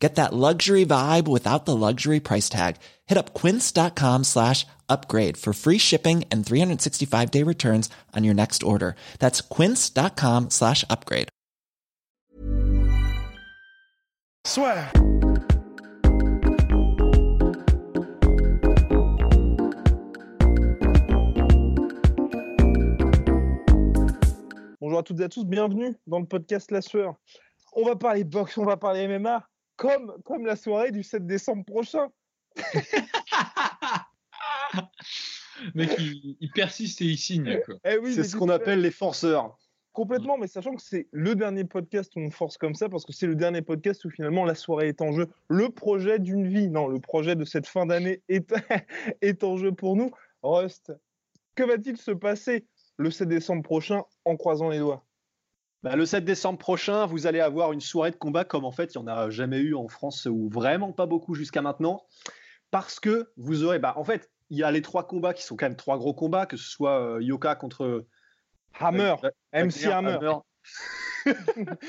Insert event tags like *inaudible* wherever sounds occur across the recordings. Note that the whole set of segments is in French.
Get that luxury vibe without the luxury price tag. Hit up quince.com slash upgrade for free shipping and 365 day returns on your next order. That's quince.com slash upgrade. Swear. Bonjour à toutes et à tous, bienvenue dans le podcast La Sueur. On va parler boxe, on va parler MMA, comme, comme la soirée du 7 décembre prochain. *laughs* Mec, il, il persiste et il signe. Quoi. Eh oui, C'est ce qu'on appelle les forceurs. Complètement, mais sachant que c'est le dernier podcast où on force comme ça, parce que c'est le dernier podcast où finalement la soirée est en jeu. Le projet d'une vie, non, le projet de cette fin d'année est, *laughs* est en jeu pour nous. Rust, que va-t-il se passer le 7 décembre prochain en croisant les doigts? Bah, le 7 décembre prochain, vous allez avoir une soirée de combat comme en fait il n'y en a jamais eu en France ou vraiment pas beaucoup jusqu'à maintenant. Parce que vous aurez, bah, en fait, il y a les trois combats qui sont quand même trois gros combats, que ce soit euh, Yoka contre Hammer, euh, MC Hammer. *laughs*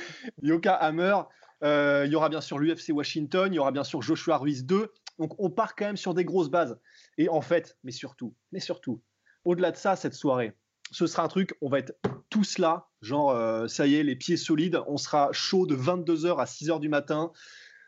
Yoka Hammer. Euh, il y aura bien sûr l'UFC Washington, il y aura bien sûr Joshua Ruiz 2. Donc on part quand même sur des grosses bases. Et en fait, mais surtout, mais surtout, au-delà de ça, cette soirée, ce sera un truc, on va être tous là, genre euh, ça y est, les pieds solides, on sera chaud de 22h à 6h du matin.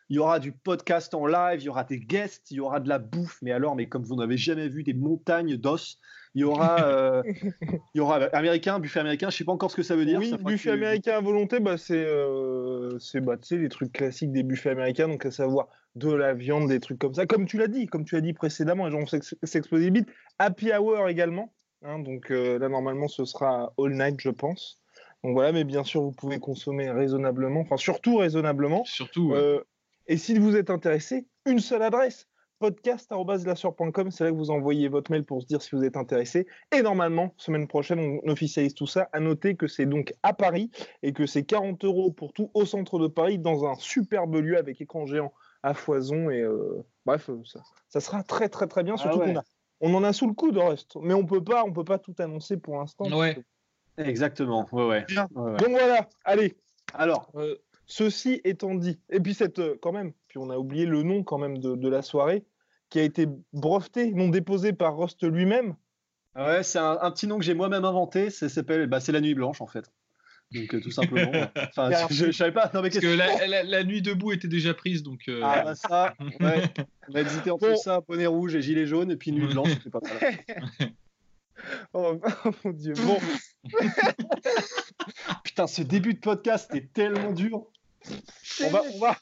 Il y aura du podcast en live, il y aura des guests, il y aura de la bouffe, mais alors, mais comme vous n'avez jamais vu des montagnes d'os, il y aura, euh, il y aura américain, buffet américain, je sais pas encore ce que ça veut dire. oui, ça buffet que- américain à volonté, bah, c'est euh, c'est, bah, les trucs classiques des buffets américains, donc à savoir de la viande, des trucs comme ça. Comme tu l'as dit, comme tu l'as dit précédemment, les bites. Happy hour également. hein, donc euh, là, normalement, ce sera all night, je pense. Donc voilà, mais bien sûr, vous pouvez consommer raisonnablement, enfin surtout raisonnablement. Surtout, ouais. Euh, et si vous êtes intéressé, une seule adresse podcast.com, c'est là que vous envoyez votre mail pour se dire si vous êtes intéressé. Et normalement, semaine prochaine, on officialise tout ça. À noter que c'est donc à Paris et que c'est 40 euros pour tout au centre de Paris dans un superbe lieu avec écran géant à foison. Et euh, bref, euh, ça, ça sera très très très bien. Ah Surtout ouais. qu'on a, on en a sous le coude, reste. Mais on peut pas, on peut pas tout annoncer pour l'instant. Ouais. Exactement, ouais, ouais. Bien. Ouais, ouais. Donc voilà, allez, Alors, euh, ceci étant dit, et puis cette euh, quand même, puis on a oublié le nom quand même de, de la soirée, qui a été breveté, non déposé par Rust lui-même. ouais, c'est un, un petit nom que j'ai moi-même inventé, ça s'appelle, bah, c'est la nuit blanche en fait. Donc euh, tout simplement. *laughs* Enfin, je, je savais pas. Non mais Parce qu'est-ce que la, la- la nuit debout était déjà prise, donc. euh, Ah bah ça, ouais. *laughs* On a hésité entre Bon. ça, bonnet rouge et gilet jaune, et puis nuit *laughs* blanche, c'était pas mal. Oh, oh *laughs* mon dieu. Bon, *laughs* Putain, ce début de podcast est tellement dur. On va, on va,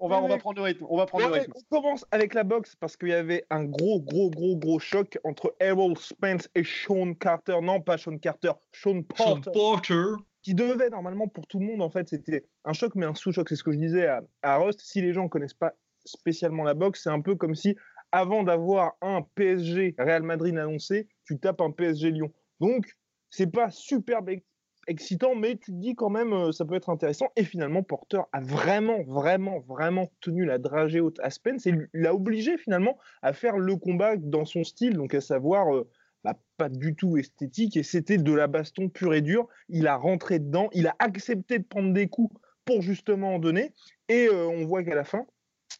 on va, on va prendre le rythme. On va prendre Ouais, le rythme. on commence avec la boxe parce qu'il y avait un gros, gros, gros, gros choc entre Errol Spence et Sean Carter. Non, pas Sean Carter, Sean Sean Porter. Porter. qui devait normalement pour tout le monde en fait c'était un choc mais un sous-choc c'est ce que je disais à, à Rust si les gens connaissent pas spécialement la boxe c'est un peu comme si avant d'avoir un PSG Real Madrid annoncé tu tapes un PSG Lyon. Donc c'est pas super ex- excitant mais tu te dis quand même euh, ça peut être intéressant. Et finalement Porter a vraiment vraiment vraiment tenu la dragée haute à Spence et l'a obligé finalement à faire le combat dans son style. Donc à savoir euh, bah, pas du tout esthétique. Et c'était de la baston pure et dure. Il a rentré dedans, il a accepté de prendre des coups pour justement en donner. Et euh, on voit qu'à la fin,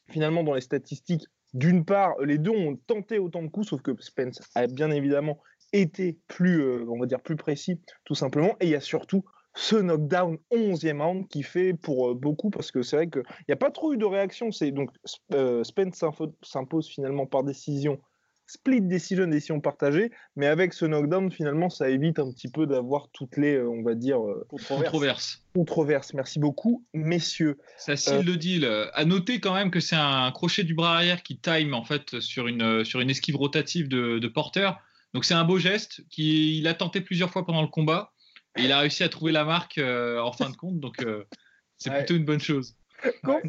finalement, dans les statistiques, d'une part, les deux ont tenté autant de coups, sauf que Spence a bien évidemment été plus, euh, on va dire, plus précis, tout simplement. Et il y a surtout ce knockdown 11e round qui fait pour euh, beaucoup, parce que c'est vrai qu'il n'y a pas trop eu de réaction. Donc euh, Spence s'impose finalement par décision split decision, décision partagée, mais avec ce knockdown, finalement, ça évite un petit peu d'avoir toutes les, euh, on va dire, euh, Controverse. Controverse. controverses. Merci beaucoup, messieurs. Ça seal le deal. À noter quand même que c'est un crochet du bras arrière qui time en fait sur une, sur une esquive rotative de, de Porter. Donc c'est un beau geste qu'il a tenté plusieurs fois pendant le combat et il a réussi à trouver la marque euh, en fin de compte. Donc euh, c'est Ouais. plutôt une bonne chose. Com-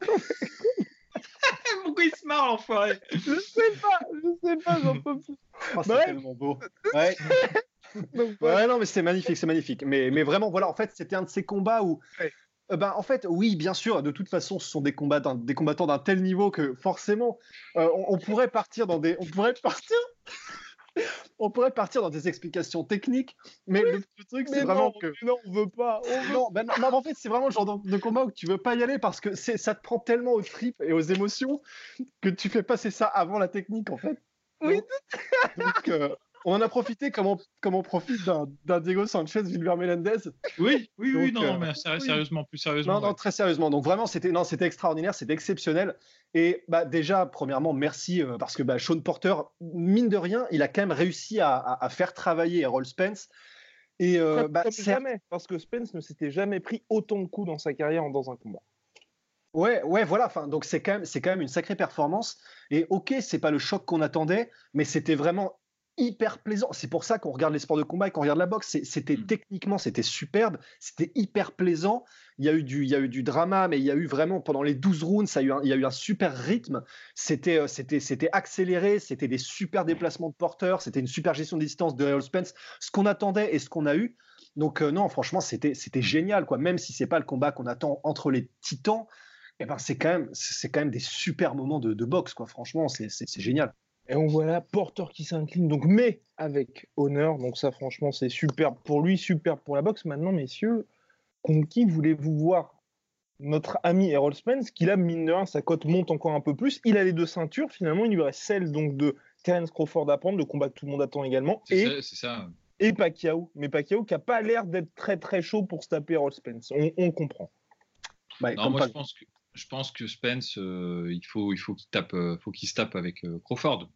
*laughs* Pourquoi il se marre l'enfoiré Je sais pas, je sais pas, j'en peux plus. Oh, c'est Bref. tellement beau. *laughs* Ouais. ouais, non, mais c'est magnifique, c'est magnifique. Mais, mais vraiment, voilà, en fait, c'était un de ces combats où. Euh, ben, en fait, oui, bien sûr, de toute façon, ce sont des, combats des combattants d'un tel niveau que forcément, euh, on, pourrait partir dans des. On pourrait partir. *laughs* on pourrait partir dans des explications techniques, mais le, truc, c'est vraiment que. Non, on veut pas. Non, ben, non, en fait, c'est vraiment le genre de, combat où tu veux pas y aller parce que ça te prend tellement aux tripes et aux émotions que tu fais passer ça avant la technique, en fait. Oui. Donc, euh, on en a profité comme on, comme on profite d'un Diego Sanchez, Vilver Melendez. Oui, oui, oui, non, euh, mais sérieusement, plus sérieusement. Non, non, très sérieusement. Donc vraiment, c'était non, c'était extraordinaire, c'était exceptionnel. Et bah, déjà, premièrement, merci euh, parce que bah, Sean Porter, mine de rien, il a quand même réussi à, faire travailler Errol Spence. Et euh, bah, jamais, parce que Spence ne s'était jamais pris autant de coups dans sa carrière dans un combat. Ouais, ouais, voilà. Enfin, donc c'est quand même, c'est quand même une sacrée performance. Et ok, c'est pas le choc qu'on attendait, mais c'était vraiment hyper plaisant. C'est pour ça qu'on regarde les sports de combat et qu'on regarde la boxe. C'était mmh. techniquement, c'était superbe, c'était hyper plaisant. Il y, a eu du, il y a eu du drama, mais il y a eu vraiment pendant les 12 rounds, ça a eu il y a eu un super rythme. C'était, euh, c'était, accéléré, c'était des super déplacements de porteurs, c'était une super gestion de distance de Real Spence, ce qu'on attendait et ce qu'on a eu. Donc euh, non, franchement, c'était, génial, quoi. Même si c'est pas le combat qu'on attend entre les titans, eh ben c'est quand même, c'est quand même des super moments de, de boxe, quoi. Franchement, c'est, c'est génial. Et on voit là Porter qui s'incline, donc mais avec honneur. Donc ça, franchement, c'est super pour lui, super pour la boxe. Maintenant, messieurs, contre qui voulez-vous voir notre ami Errol Spence, qui là, mine de rien, sa cote monte encore un peu plus. Il a les deux ceintures, finalement, il lui reste celle donc de Terence Crawford à prendre, le combat que tout le monde attend également. Ça, et Pacquiao. Mais Pacquiao qui n'a pas l'air d'être très très chaud pour se taper Errol Spence. On, on comprend. Bah, non, moi, je pense que je pense que Spence, euh, il faut, il faut qu'il tape, euh, faut qu'il se tape avec euh, Crawford.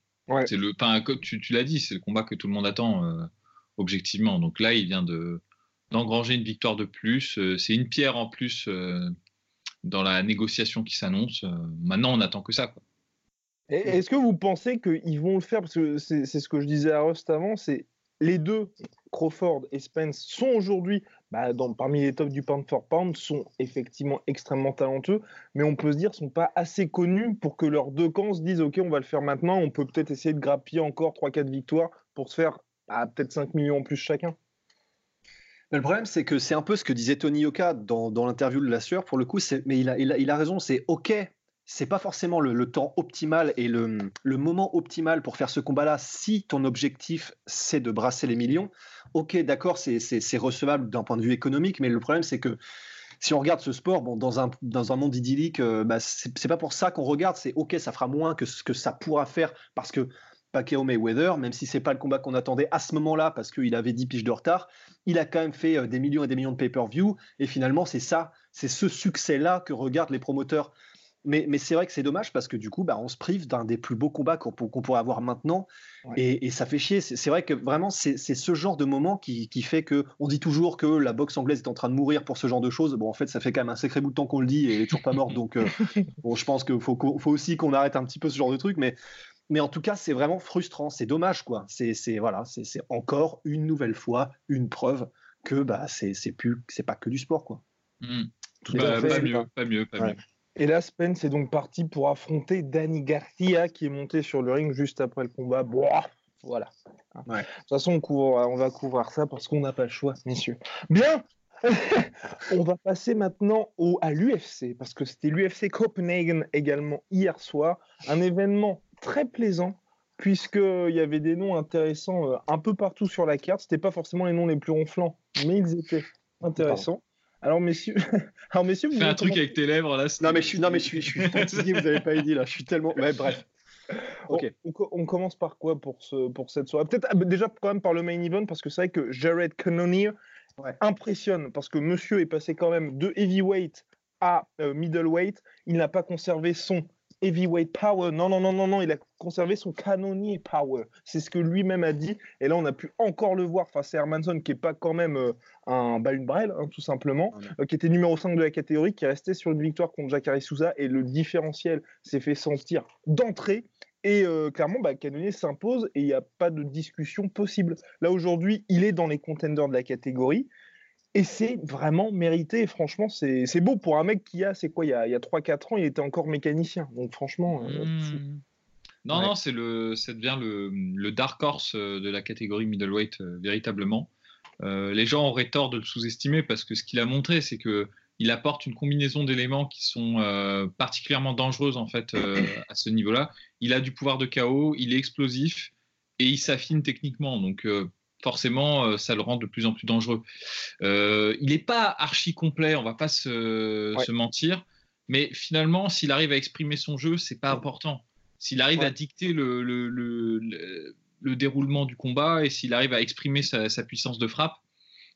C'est le, tu, tu l'as dit, c'est le combat que tout le monde attend objectivement. Donc là, il vient de d'engranger une victoire de plus. c'est une pierre en plus dans la négociation qui s'annonce. maintenant, on attend que ça. Quoi. Est-ce que vous pensez qu'ils vont le faire? Parce que c'est ce que je disais à Rust avant, c'est les deux, Crawford et Spence, sont aujourd'hui bah, parmi les tops du pound for pound, sont effectivement extrêmement talentueux, mais on peut se dire sont pas assez connus pour que leurs deux camps se disent ok, on va le faire maintenant, on peut peut-être essayer de grappiller encore 3-4 victoires pour se faire bah, peut-être 5 millions en plus chacun. le problème, c'est que c'est un peu ce que disait Tony Yoka dans, l'interview de la sueur, pour le coup, mais il a, il a raison, c'est ok, c'est pas forcément le, temps optimal et le, moment optimal pour faire ce combat-là si ton objectif c'est de brasser les millions. Ok, d'accord, c'est recevable d'un point de vue économique, mais le problème c'est que si on regarde ce sport, bon, dans, un, monde idyllique, euh, bah, c'est pas pour ça qu'on regarde, c'est ok, ça fera moins que ce que ça pourra faire parce que Pacquiao Mayweather, même si c'est pas le combat qu'on attendait à ce moment-là parce qu'il avait 10 piges de retard, il a quand même fait euh, des millions et des millions de pay-per-view et finalement c'est ça, c'est ce succès-là que regardent les promoteurs mais, c'est vrai que c'est dommage parce que du coup, bah, on se prive d'un des plus beaux combats qu'on pourrait avoir maintenant. Et, ça fait chier. C'est vrai que vraiment, c'est ce genre de moment qui, fait que on dit toujours que la boxe anglaise est en train de mourir pour ce genre de choses. Bon, en fait, ça fait quand même un sacré bout de temps qu'on le dit et elle est toujours pas morte. Donc, euh, *laughs* bon, je pense qu'il faut, faut, aussi qu'on arrête un petit peu ce genre de truc. Mais, mais en tout cas, c'est vraiment frustrant. C'est dommage, quoi. C'est voilà, c'est encore une nouvelle fois une preuve que bah, c'est plus, c'est pas que du sport, quoi. Mmh. Bah, pas, mieux, pas mieux, pas mieux. Et là, Spence est donc parti pour affronter Danny Garcia qui est monté sur le ring juste après le combat. voilà. De toute façon, on, on va couvrir ça parce qu'on n'a pas le choix, messieurs. Bien *laughs* On va passer maintenant au, à l'UFC parce que c'était l'UFC Copenhagen également hier soir. Un événement très plaisant puisqu'il y avait des noms intéressants euh, un peu partout sur la carte. Ce pas forcément les noms les plus ronflants, mais ils étaient intéressants. Alors messieurs, *laughs* alors messieurs, vous fais un truc avec tes lèvres là. Non mais je suis, non mais je suis, je suis *laughs* fatigué. vous avez pas dit là. Je suis tellement. Ouais, bref. Ok. On, commence par quoi pour ce, pour cette soirée? Peut-être ah, déjà quand même par le main event parce que c'est vrai que Jared Cannonier impressionne parce que Monsieur est passé quand même de heavyweight à euh, middleweight. Il n'a pas conservé son heavyweight power. Non, non, non, non, non, il a conservé son canonnier power. C'est ce que lui-même a dit. Et là, on a pu encore le voir face à Hermanson, qui n'est pas quand même euh, un bah, une brêle, hein, tout simplement, ah euh, qui était numéro 5 de la catégorie, qui est resté sur une victoire contre Jacare Souza. Et le différentiel s'est fait sentir d'entrée. Et euh, clairement, bah, Canonier s'impose et il n'y a pas de discussion possible. Là, aujourd'hui, il est dans les contenders de la catégorie. Et c'est vraiment mérité. franchement, c'est beau pour un mec qui a, c'est quoi, il y a, a 3-4 ans, il était encore mécanicien. Donc franchement. Euh, mmh. Non, non, c'est le, ça devient le, le, dark horse de la catégorie middleweight véritablement. les gens auraient tort de le sous-estimer parce que ce qu'il a montré, c'est que il apporte une combinaison d'éléments qui sont euh, particulièrement dangereuses en fait euh, à ce niveau-là. Il a du pouvoir de chaos, il est explosif et il s'affine techniquement. Donc euh, forcément, ça le rend de plus en plus dangereux. il n'est pas archi complet, on va pas se, mentir, mais finalement, s'il arrive à exprimer son jeu, c'est pas important. S'il arrive à dicter le, le, déroulement du combat et s'il arrive à exprimer sa, sa puissance de frappe,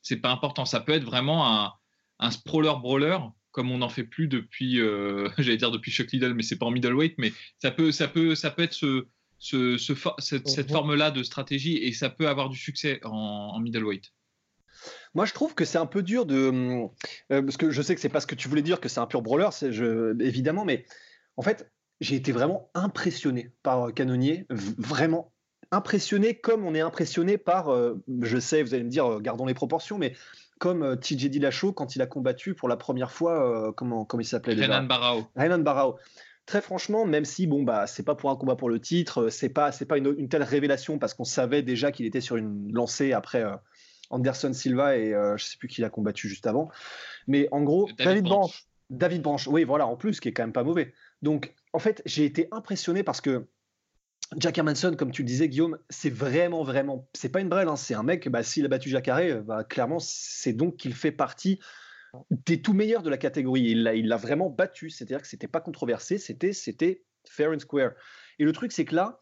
c'est pas important. Ça peut être vraiment un un sprawler brawler comme on n'en fait plus depuis, euh, *laughs* j'allais dire depuis Chuck Liddell, mais c'est pas en middleweight, mais ça peut, ça peut, ça peut être ce, ce, cette, cette mhm. forme-là de stratégie et ça peut avoir du succès en, middleweight. Moi, je trouve que c'est un peu dur de. Euh, parce que je sais que c'est pas ce que tu voulais dire, que c'est un pur brawler, je, évidemment, mais en fait, j'ai été vraiment impressionné par euh, Canonnier, vraiment impressionné comme on est impressionné par. je sais, vous allez me dire, gardons les proportions, mais comme euh, TJ Dillashaw quand il a combattu pour la première fois, euh, comment, comment il s'appelait Renan Barao. Renan. Très franchement, même si bon bah c'est pas pour un combat pour le titre, euh, c'est pas c'est pas une, telle révélation parce qu'on savait déjà qu'il était sur une lancée après Anderson Silva et je sais plus qui l'a combattu juste avant. Mais en gros, David, Branch. David Branch, oui voilà en plus qui est quand même pas mauvais. Donc en fait j'ai été impressionné parce que Jack Hermanson, comme tu le disais, Guillaume, c'est vraiment, vraiment, c'est pas une brêle, hein, c'est un mec, bah, s'il a battu Jack Harry, bah, clairement, c'est donc qu'il fait partie des tout meilleurs de la catégorie. Il l'a, il l'a vraiment battu, c'est-à-dire que c'était pas controversé, c'était, c'était fair and square. Et le truc, c'est que là,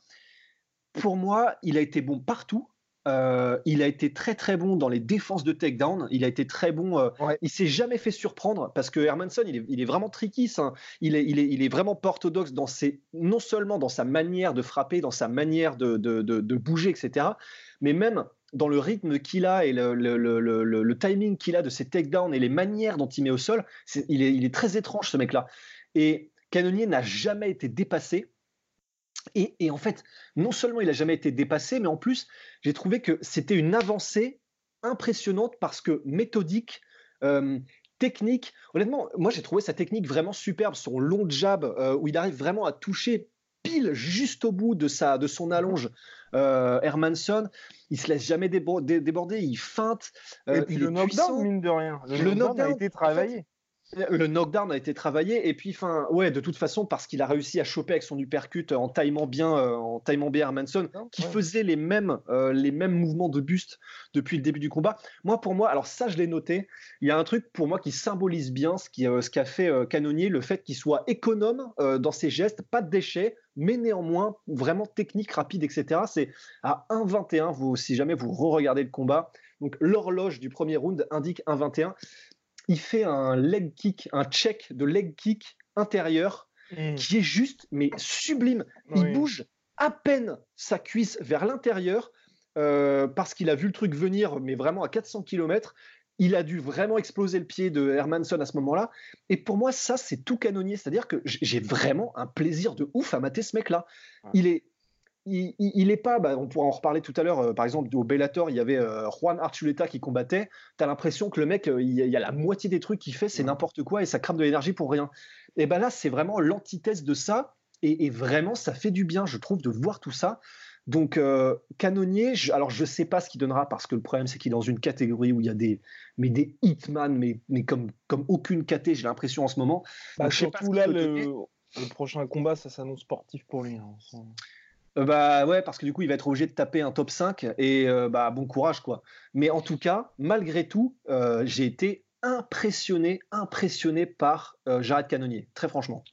pour moi, il a été bon partout. Euh, il a été très très bon dans les défenses de takedown. Il a été très bon. Euh, il s'est jamais fait surprendre parce que Hermanson, il est, il est vraiment tricky. Il, est, il, est, il est vraiment pas orthodoxe dans ses, non seulement dans sa manière de frapper, dans sa manière de, de, de, bouger, etc. Mais même dans le rythme qu'il a et le, timing qu'il a de ses takedowns et les manières dont il met au sol, il, est, il est très étrange ce mec-là. Et Canonier n'a jamais été dépassé et, en fait, non seulement il n'a jamais été dépassé, mais en plus, j'ai trouvé que c'était une avancée impressionnante parce que méthodique, euh, technique. Honnêtement, moi j'ai trouvé sa technique vraiment superbe, son long jab euh, où il arrive vraiment à toucher pile juste au bout de, sa, de son allonge. Euh, Hermanson, il se laisse jamais déborder, il feinte. et puis le knockdown, mine de rien. Le, knockdown, a été travaillé. Le knockdown a été travaillé et puis, enfin, ouais, de toute façon, parce qu'il a réussi à choper avec son uppercut en taillement bien, euh, en taillement bien Hermanson, qui faisait les mêmes, euh, les mêmes mouvements de buste depuis le début du combat. Moi, pour moi, alors ça, je l'ai noté. Il y a un truc pour moi qui symbolise bien ce qui, euh, ce qu'a fait Canonier, le fait qu'il soit économe dans ses gestes, pas de déchets, mais néanmoins vraiment technique, rapide, etc. C'est à 1,21. Vous, si jamais vous re-regardez le combat, donc l'horloge du premier round indique 1,21 il fait un leg kick, un check de leg kick intérieur hmm. qui est juste, mais sublime. Il bouge à peine sa cuisse vers l'intérieur euh, parce qu'il a vu le truc venir, mais vraiment à 400 km. Il a dû vraiment exploser le pied de Hermanson à ce moment-là. Et pour moi, ça, c'est tout canonnier. C'est-à-dire que j'ai vraiment un plaisir de ouf à mater ce mec-là. Il est il, il, est pas, bah, on pourra en reparler tout à l'heure, euh, par exemple au Bellator, il y avait euh, Juan Archuleta qui combattait, tu as l'impression que le mec, euh, il, y a la moitié des trucs qu'il fait, c'est n'importe quoi et ça crame de l'énergie pour rien. Et ben là, c'est vraiment l'antithèse de ça, et, vraiment, ça fait du bien, je trouve, de voir tout ça. Donc, Canonnier, alors je sais pas ce qu'il donnera, parce que le problème, c'est qu'il est dans une catégorie où il y a des, mais des hitman, mais, mais comme, comme aucune KT, j'ai l'impression en ce moment. Bah, surtout là, le, prochain combat, ça s'annonce sportif pour lui. Hein, euh, bah ouais, parce que du coup, il va être obligé de taper un top 5 et euh, bah bon courage quoi. Mais en tout cas, malgré tout, euh, j'ai été impressionné, impressionné par Jared Canonnier, très franchement.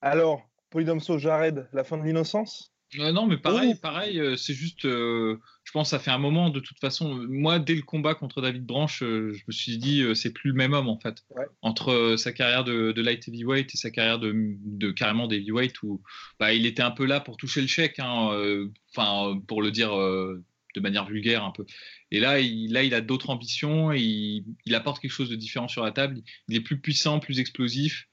Alors, Polydomso, Jared, la fin de l'innocence? Euh, non, mais pareil, pareil, euh, c'est juste, euh, je pense, ça fait un moment de toute façon. Moi, dès le combat contre David Branch, je me suis dit, c'est plus le même homme en fait. Entre sa carrière de, light heavyweight et sa carrière de, de carrément d'heavyweight, où bah, il était un peu là pour toucher le chèque, hein, enfin, pour le dire de manière vulgaire un peu. Et là, il, là, il a d'autres ambitions, et il, apporte quelque chose de différent sur la table. Il est plus puissant, plus explosif.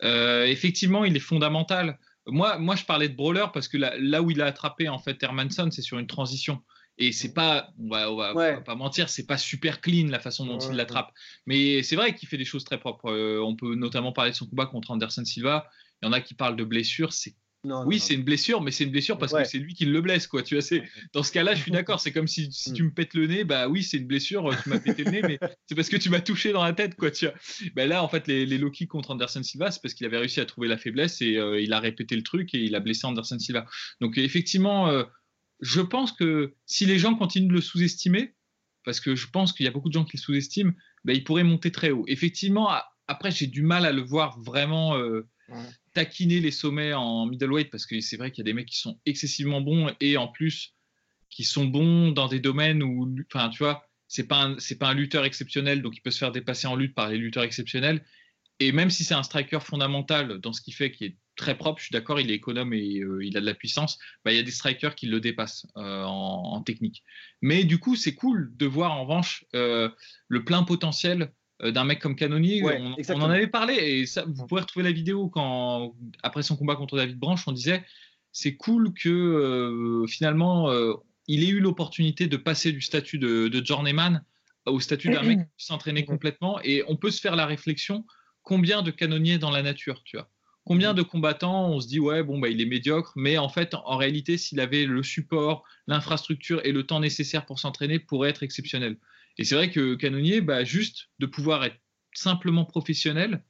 effectivement, il est fondamental. Moi, moi, je parlais de Brawler parce que là, où il a attrapé en fait Hermanson, c'est sur une transition. Et c'est pas, on va, va, pas mentir, c'est pas super clean la façon dont il l'attrape. Mais c'est vrai qu'il fait des choses très propres. Euh, on peut notamment parler de son combat contre Anderson Silva. Il y en a qui parlent de blessures. C'est oui, c'est une blessure, mais c'est une blessure parce que c'est lui qui le blesse, quoi. Tu vois, c'est dans ce cas-là, je suis *laughs* d'accord. C'est comme si, si, tu me pètes le nez, bah oui, c'est une blessure. Tu m'as pété le nez, mais *laughs* c'est parce que tu m'as touché dans la tête, quoi. Tu vois. Bah là, en fait, les, kicks contre Anderson Silva, c'est parce qu'il avait réussi à trouver la faiblesse et euh, il a répété le truc et il a blessé Anderson Silva. Donc effectivement, euh, je pense que si les gens continuent de le sous-estimer, parce que je pense qu'il y a beaucoup de gens qui le sous-estiment, bah, il pourrait monter très haut. Effectivement, après, j'ai du mal à le voir vraiment. Euh, taquiner les sommets en middleweight parce que c'est vrai qu'il y a des mecs qui sont excessivement bons et en plus qui sont bons dans des domaines où, enfin, tu vois, c'est pas c'est pas un lutteur exceptionnel donc il peut se faire dépasser en lutte par les lutteurs exceptionnels et même si c'est un striker fondamental dans ce qu'il fait qui est très propre, je suis d'accord, il est économe et euh, il a de la puissance, bah, il y a des strikers qui le dépassent euh, en, technique. Mais du coup, c'est cool de voir en revanche euh, le plein potentiel d'un mec comme Canonier. on, en avait parlé et ça, vous pourrez retrouver la vidéo quand, après son combat contre David Branch, on disait c'est cool que euh, finalement euh, il ait eu l'opportunité de passer du statut de, de journeyman au statut d'un mec qui s'entraîner complètement et on peut se faire la réflexion combien de canonniers dans la nature, tu vois. Combien de combattants, on se dit, ouais, bon, bah, il est médiocre, mais en fait, en réalité, s'il avait le support, l'infrastructure et le temps nécessaire pour s'entraîner, pourrait être exceptionnel. Et c'est vrai que Canonier, bah, juste de pouvoir être simplement professionnel,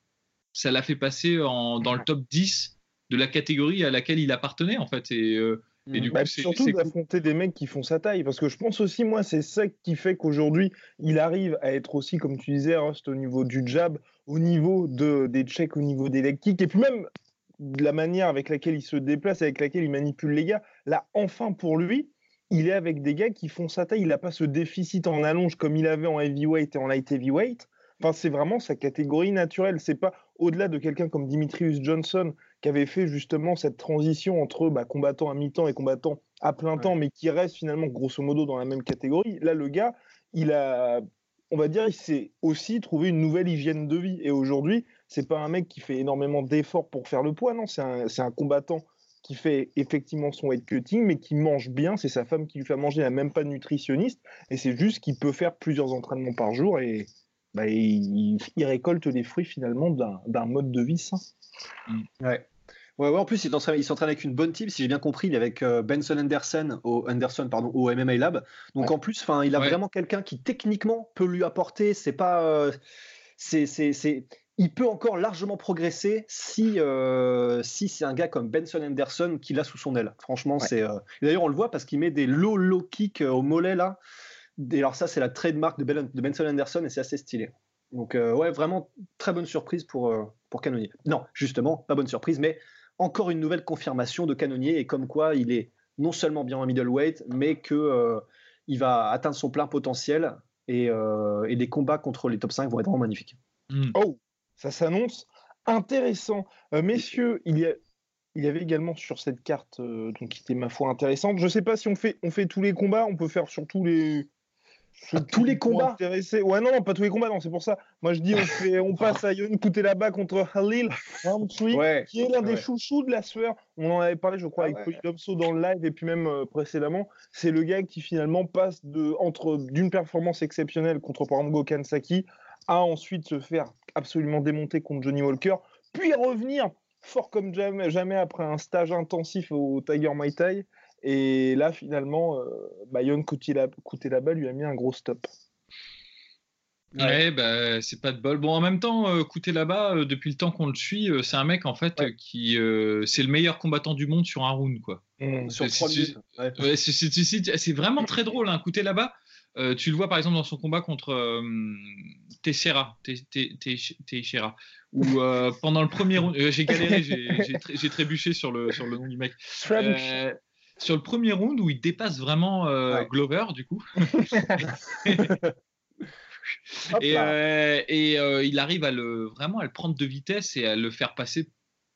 ça l'a fait passer en, dans le top 10 de la catégorie à laquelle il appartenait, en fait. Et, euh, et du bah, coup, surtout d'affronter des mecs qui font sa taille, parce que je pense aussi, moi, c'est ça qui fait qu'aujourd'hui, il arrive à être aussi, comme tu disais, Rust, au niveau du jab, au niveau de, des checks, au niveau des leg kicks, et puis même de la manière avec laquelle il se déplace, avec laquelle il manipule les gars. Là, enfin, pour lui, il est avec des gars qui font sa taille. Il n'a pas ce déficit en allonge comme il avait en heavyweight et en light heavyweight. Enfin, c'est vraiment sa catégorie naturelle. C'est pas au-delà de quelqu'un comme Dimitrius Johnson qui avait fait justement cette transition entre bah, combattant à mi-temps et combattant à plein temps, mais qui reste finalement grosso modo dans la même catégorie. Là, le gars, il a, on va dire, il s'est aussi trouvé une nouvelle hygiène de vie. Et aujourd'hui, c'est pas un mec qui fait énormément d'efforts pour faire le poids, non, c'est un, un combattant qui fait effectivement son weight cutting, mais qui mange bien. C'est sa femme qui lui fait manger, elle n'a même pas de nutritionniste. Et c'est juste qu'il peut faire plusieurs entraînements par jour et bah, il, récolte les fruits finalement d'un mode de vie sain. Mm. Ouais. Ouais, en plus, il s'entraîne avec une bonne team. Si j'ai bien compris, il est avec euh, Benson Anderson au, Anderson, pardon, au MMA Lab. Donc en plus, il a vraiment quelqu'un qui techniquement peut lui apporter. C'est pas. Euh, c'est il peut encore largement progresser si, euh, si c'est un gars comme Benson Anderson qui l'a sous son aile. Franchement, c'est. Euh, d'ailleurs, on le voit parce qu'il met des low low kicks euh, au mollet là. Et alors ça, c'est la trademark de, de Benson Anderson et c'est assez stylé. Donc ouais, vraiment très bonne surprise pour pour Canonier. Non, justement, pas bonne surprise, mais encore une nouvelle confirmation de Canonier et comme quoi il est non seulement bien en middleweight, mais que il va atteindre son plein potentiel et, et les combats contre les top 5 vont être vraiment magnifiques. Hmm. Oh, ça s'annonce intéressant. Euh, messieurs, il y, a, il y avait également sur cette carte, euh, donc qui était ma foi intéressante. Je ne sais pas si on fait, on fait tous les combats, on peut faire surtout les. Ah, tous les combats Ouais, non, non, pas tous les combats, non, c'est pour ça. Moi, je dis, on, fait, on passe à Yon là-bas contre Halil qui est l'un des chouchous de la sueur. On en avait parlé, je crois, ah avec ouais. dans le live et puis même euh, précédemment. C'est le gars qui finalement passe de, entre d'une performance exceptionnelle contre, par exemple, Gokhan Saki à ensuite se faire absolument démonter contre Johnny Walker, puis revenir fort comme jamais, jamais après un stage intensif au Tiger Muay Thai. Et là, finalement, euh, Bayon là-bas lui a mis un gros stop. Ouais, bah, c'est pas de bol. Bon, en même temps, euh, là-bas, euh, depuis le temps qu'on le suit, euh, c'est un mec en fait qui c'est le meilleur combattant du monde sur un round, quoi. Mmh, sur trois minutes. c'est vraiment très drôle, hein, là-bas. Euh, tu le vois par exemple dans son combat contre euh, Teixeira, Teixeira, où euh, pendant le premier round, j'ai galéré, j'ai trébuché sur le, sur le nom du mec. sur le premier round où il dépasse vraiment Glover, du coup. *laughs* et, et il arrive à le, vraiment à le prendre de vitesse et à le faire passer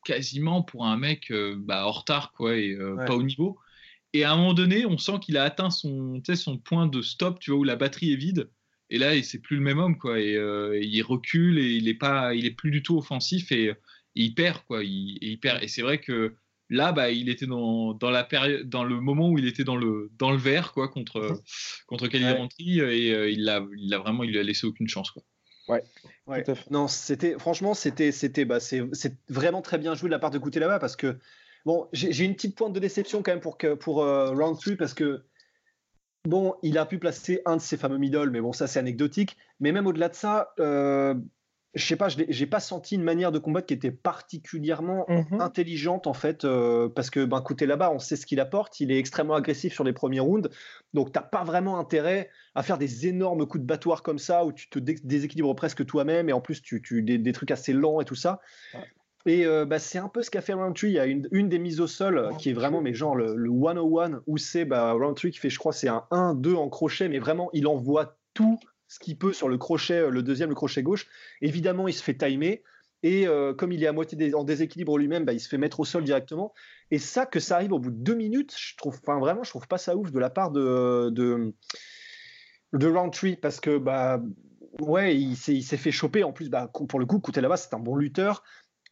quasiment pour un mec bah, en retard quoi, et pas au niveau. Et à un moment donné, on sent qu'il a atteint son, son point de stop, tu vois, où la batterie est vide. Et là, c'est plus le même homme, quoi. Et euh, il recule et il est pas, il est plus du tout offensif et, il perd, quoi. Il, et, perd. Et c'est vrai que là, bah, il était dans, dans, la période, dans le moment où il était dans le, dans le vert, quoi, contre, mhm. contre et euh, il l'a, il a vraiment, il lui a laissé aucune chance, quoi. Ouais. Non, c'était franchement, c'était, c'était, bah, c'est, vraiment très bien joué de la part de Couté là-bas parce que Bon, j'ai une petite pointe de déception quand même pour, que, pour euh, Round 3 parce que, bon, il a pu placer un de ses fameux middle, mais bon, ça c'est anecdotique. Mais même au-delà de ça, euh, je sais pas, je n'ai pas senti une manière de combattre qui était particulièrement mhm. intelligente en fait, euh, parce que ben, côté là-bas, on sait ce qu'il apporte, il est extrêmement agressif sur les premiers rounds, donc tu n'as pas vraiment intérêt à faire des énormes coups de battoir comme ça, où tu te déséquilibres presque toi-même, et en plus tu, tu des, trucs assez lents et tout ça. Et euh, bah, c'est un peu ce qu'a fait Roundtree. Il y a une, des mises au sol qui est vraiment, mais genre le, le 101, où c'est bah, Roundtree qui fait, je crois, c'est un 1-2 en crochet, mais vraiment, il envoie tout ce qu'il peut sur le crochet, euh, le deuxième, le crochet gauche. Évidemment, il se fait timer. Et euh, comme il est à moitié en déséquilibre lui-même, bah, il se fait mettre au sol directement. Et ça, que ça arrive au bout de deux minutes, je trouve, enfin vraiment, je trouve pas ça ouf de la part de de, de Roundtree parce que bah ouais, il s'est fait choper. En plus, bah, pour le coup, là-bas, c'est un bon lutteur.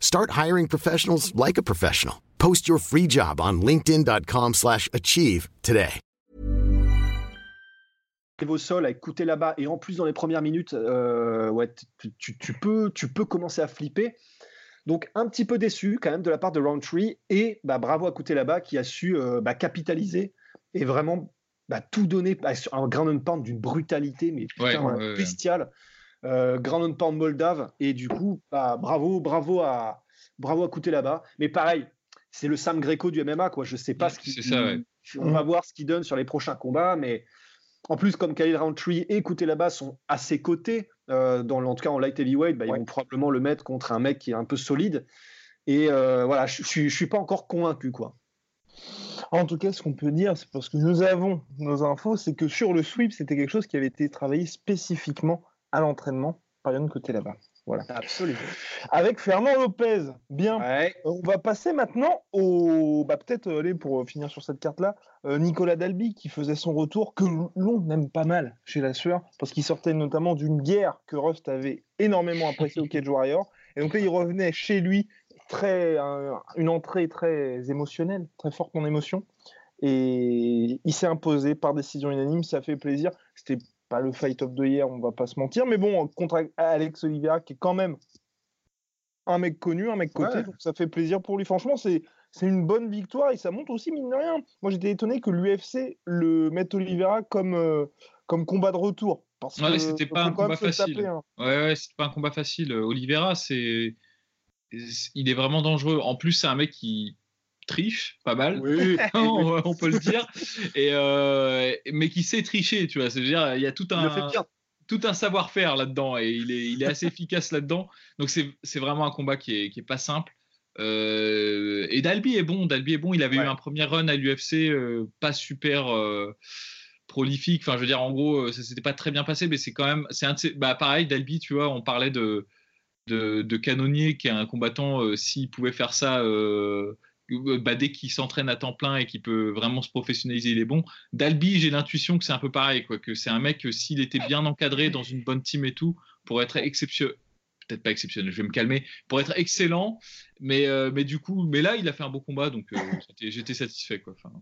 Start hiring professionals like a professional. Post your free job on linkedin.com/achieve today. au sol à écouter là-bas et en plus dans les premières minutes, euh, ouais, tu, tu, peux, tu peux commencer à flipper. Donc un petit peu déçu quand même de la part de Roundtree et bah, bravo à Couté là-bas qui a su euh, bah, capitaliser et vraiment bah, tout donner bah, sur un ground pound d'une brutalité mais putain, ouais, bestiale. Euh, ground pound moldave et du coup bah, bravo bravo à bravo à Couté là-bas. Mais pareil, c'est le Sam Greco du MMA quoi. Je sais pas ce qu'il. On va voir ce qu'il donne sur les prochains combats, mais en plus, comme Khalil Roundtree et Couté là-bas sont à ses côtés, euh, dans, en tout cas en light heavyweight, bah, ils vont probablement le mettre contre un mec qui est un peu solide. Et euh, voilà, je ne suis pas encore convaincu. quoi. En tout cas, ce qu'on peut dire, c'est parce que nous avons nos infos, c'est que sur le sweep, c'était quelque chose qui avait été travaillé spécifiquement à l'entraînement par Yann Côté là-bas. Voilà. Absolument. Avec Fernand Lopez. Bien. On va passer maintenant au. Bah, Peut-être aller pour finir sur cette carte-là. Euh, Nicolas Dalby qui faisait son retour, que l'on aime pas mal chez la sueur, parce qu'il sortait notamment d'une guerre que Rust avait énormément appréciée au Cage Warrior. Et donc là, il revenait chez lui, très, une entrée très émotionnelle, très forte en émotion. Et il s'est imposé par décision unanime, ça fait plaisir. C'était pas le fight of the year, on va pas se mentir, mais bon, contre Alex Oliveira, qui est quand même un mec connu, un mec coté, donc ça fait plaisir pour lui. Franchement, c'est une bonne victoire et ça montre aussi, mine de rien. Moi, j'étais étonné que l'UFC le mette Oliveira comme, euh, comme combat de retour. Parce ouais, c'était pas un combat facile. Hein. Ouais, ouais, c'était pas un combat facile. Oliveira, c'est. Il est vraiment dangereux. En plus, c'est un mec qui, triche pas mal, *laughs* oui. on, peut le dire, et, euh, mais qui sait tricher, tu vois. C'est-à-dire, il y a tout un, tout un savoir-faire là-dedans et il est, il est assez efficace là-dedans. Donc, c'est vraiment un combat qui est, qui est pas simple. Euh, et Dalby est bon, Dalby est bon. Il avait eu un premier run à l'UFC, euh, pas super prolifique. Enfin, je veux dire, en gros, ça s'était pas très bien passé, mais c'est quand même, c'est un bah, pareil, Dalby, tu vois, on parlait de, de, de Canonnier, qui est un combattant, s'il pouvait faire ça bah, dès qu'il s'entraîne à temps plein et qu'il peut vraiment se professionnaliser, il est bon. Dalby, j'ai l'intuition que c'est un peu pareil, quoi, que c'est un mec que s'il était bien encadré dans une bonne team et tout, pour être exceptionnel, peut-être pas exceptionnel, je vais me calmer, pour être excellent, mais, euh, mais du coup, mais là, il a fait un beau combat, donc euh, *laughs* j'étais satisfait, quoi. Enfin,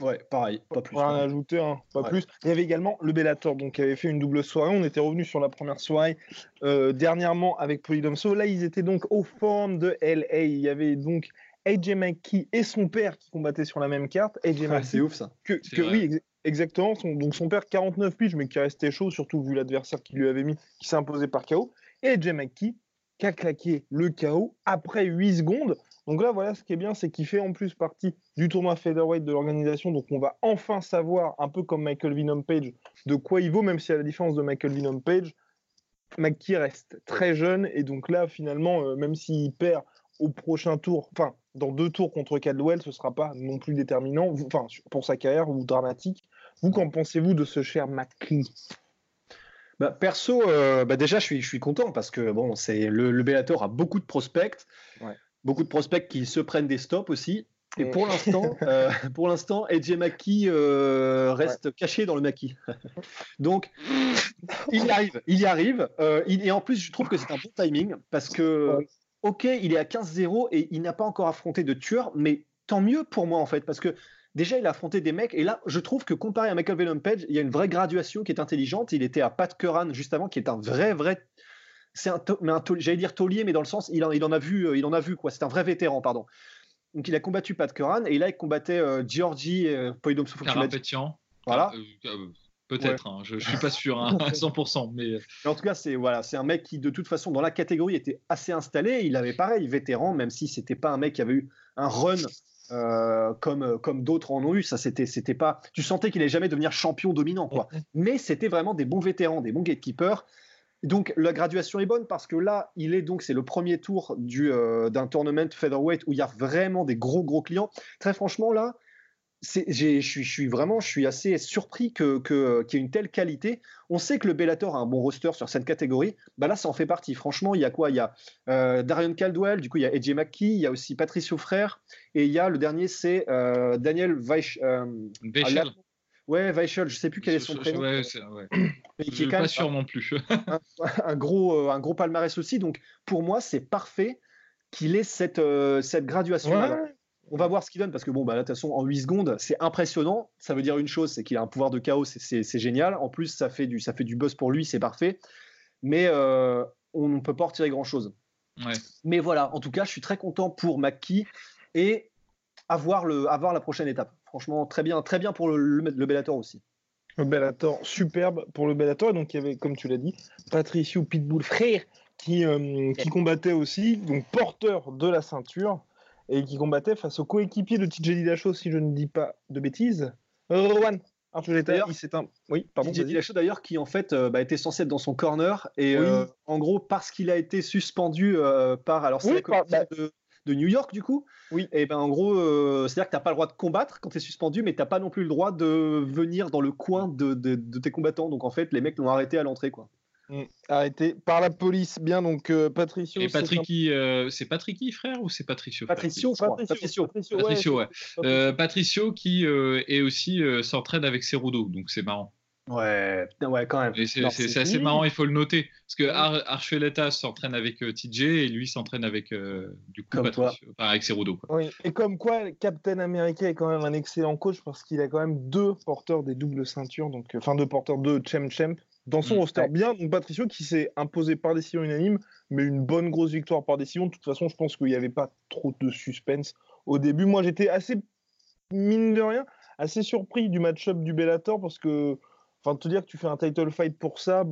Ouais, pareil, pas plus. Rien à ajouter, hein, pas plus. Il y avait également le Bellator, donc qui avait fait une double soirée. On était revenu sur la première soirée dernièrement avec Polydomso. Là, ils étaient donc au forum de LA. Il y avait donc AJ McKee et son père qui combattaient sur la même carte. AJ ah, c'est ouf ça. Que, oui, exactement. Son, donc son père 49 piges, mais qui restait chaud, surtout vu l'adversaire qu'il lui avait mis, qui s'est imposé par KO. Et AJ McKee qui a claqué le KO après 8 secondes. Donc là, voilà, ce qui est bien, c'est qu'il fait en plus partie du tournoi featherweight de l'organisation. Donc on va enfin savoir, un peu comme Michael Venom Page, de quoi il vaut, même si à la différence de Michael Venom Page, McKee reste très jeune. Et donc là, finalement, euh, même s'il perd au prochain tour, enfin, dans deux tours contre Caldwell, ce ne sera pas non plus déterminant, enfin, pour sa carrière ou dramatique. Vous, qu'en pensez-vous de ce cher McKee bah, perso, euh, bah déjà, je suis, je suis content parce que bon, c'est le, le Bellator a beaucoup de prospects, beaucoup de prospects qui se prennent des stops aussi. Et pour l'instant, *laughs* euh, pour l'instant, AJ Maki euh, reste caché dans le maquis. *laughs* Donc, *laughs* il y arrive, il y arrive. Euh, il, et en plus, je trouve que c'est un bon timing parce que, ok, il est à 15-0 et il n'a pas encore affronté de tueur, mais tant mieux pour moi en fait, parce que déjà il a affronté des mecs et là, je trouve que comparé à Michael Venom Page, il y a une vraie graduation qui est intelligente. Il était à Pat Curran juste avant, qui est un vrai, vrai c'est un, mais un j'allais dire taulier, mais dans le sens, il en, il en a vu, il en a vu quoi. C'est un vrai vétéran, pardon. Donc il a combattu Pat Curran et là il combattait euh, Georgie euh, Voilà. Euh, euh, peut-être, hein, je, ne suis pas sûr *laughs* hein, à 100%, mais... en tout cas c'est voilà, un mec qui de toute façon dans la catégorie était assez installé. Il avait pareil vétéran, même si c'était pas un mec qui avait eu un run comme, comme d'autres en ont eu. Ça, c'était, c'était pas. Tu sentais qu'il allait jamais devenir champion dominant, quoi. Mais c'était vraiment des bons vétérans, des bons gatekeepers. Donc la graduation est bonne parce que là, il est donc c'est le premier tour du euh, d'un tournament featherweight où il y a vraiment des gros gros clients. Très franchement là, je suis vraiment je suis assez surpris que qu'il y ait une telle qualité. On sait que le Bellator a un bon roster sur cette catégorie. Bah là, ça en fait partie. Franchement, il y a quoi? Il y a euh, Darion Caldwell, du coup il y a AJ McKee, il y a aussi Patricio Frère et il y a le dernier c'est euh, Daniel Weich. Ouais, Weichel, je sais plus quel est son prénom. Ouais, c'est, ouais. Mais qui est quand pas sûr non plus. *laughs* *laughs* un, gros, euh, un gros palmarès aussi. Donc pour moi, c'est parfait qu'il ait cette, euh, cette graduation. On va voir ce qu'il donne parce que bon, bah, là, de toute façon, en 8 secondes, c'est impressionnant. Ça veut dire une chose, c'est qu'il a un pouvoir de chaos, c'est, génial. En plus, ça fait, du, ça fait du buzz pour lui, c'est parfait. Mais euh, on ne peut pas en retirer grand chose. Ouais. Mais voilà, en tout cas, je suis très content pour Maki et avoir, le, avoir la prochaine étape. Franchement, très bien, très bien pour le, le, Bellator aussi. Le Bellator, superbe pour le Bellator. Donc, il y avait, comme tu l'as dit, Patricio Pitbull frère qui, euh, qui combattait aussi, donc porteur de la ceinture, et qui combattait face au coéquipier de TJ Dillashaw, si je ne dis pas de bêtises. Rowan, il s'est un... Oui, pardon. TJ Dillashaw d'ailleurs qui en fait euh, bah, était censé être dans son corner et euh, en gros parce qu'il a été suspendu par alors c'est la bah, de, de New York, du coup. Oui. Et ben en gros, euh, c'est-à-dire que tu n'as pas le droit de combattre quand tu es suspendu, mais tu n'as pas non plus le droit de venir dans le coin de, tes combattants. Donc en fait, les mecs l'ont arrêté à l'entrée, quoi. Mm. Arrêté par la police, bien donc euh, Patricio. Et Patricky, euh, c'est Patricky frère ou c'est Patricio Patricio, Patricio, Patricio, ouais. Patricio, qui est aussi s'entraîne avec Cerudo, donc c'est marrant. Ouais, ouais, quand même. C'est assez marrant, il faut le noter. Parce que Ar Archuleta s'entraîne avec euh, TJ et lui s'entraîne avec, euh, du coup, Patricio, enfin, avec Cerudo. Oui, et comme quoi, Captain America est quand même un excellent coach parce qu'il a quand même deux porteurs des doubles ceintures, donc, euh, enfin deux porteurs de Chem Champ dans son mm. roster. Bien, donc Patricio qui s'est imposé par décision unanime, mais une bonne grosse victoire par décision. De toute façon, je pense qu'il n'y avait pas trop de suspense au début. Moi, j'étais assez, mine de rien, assez surpris du match-up du Bellator parce que Enfin, te dire que tu fais un title fight pour ça.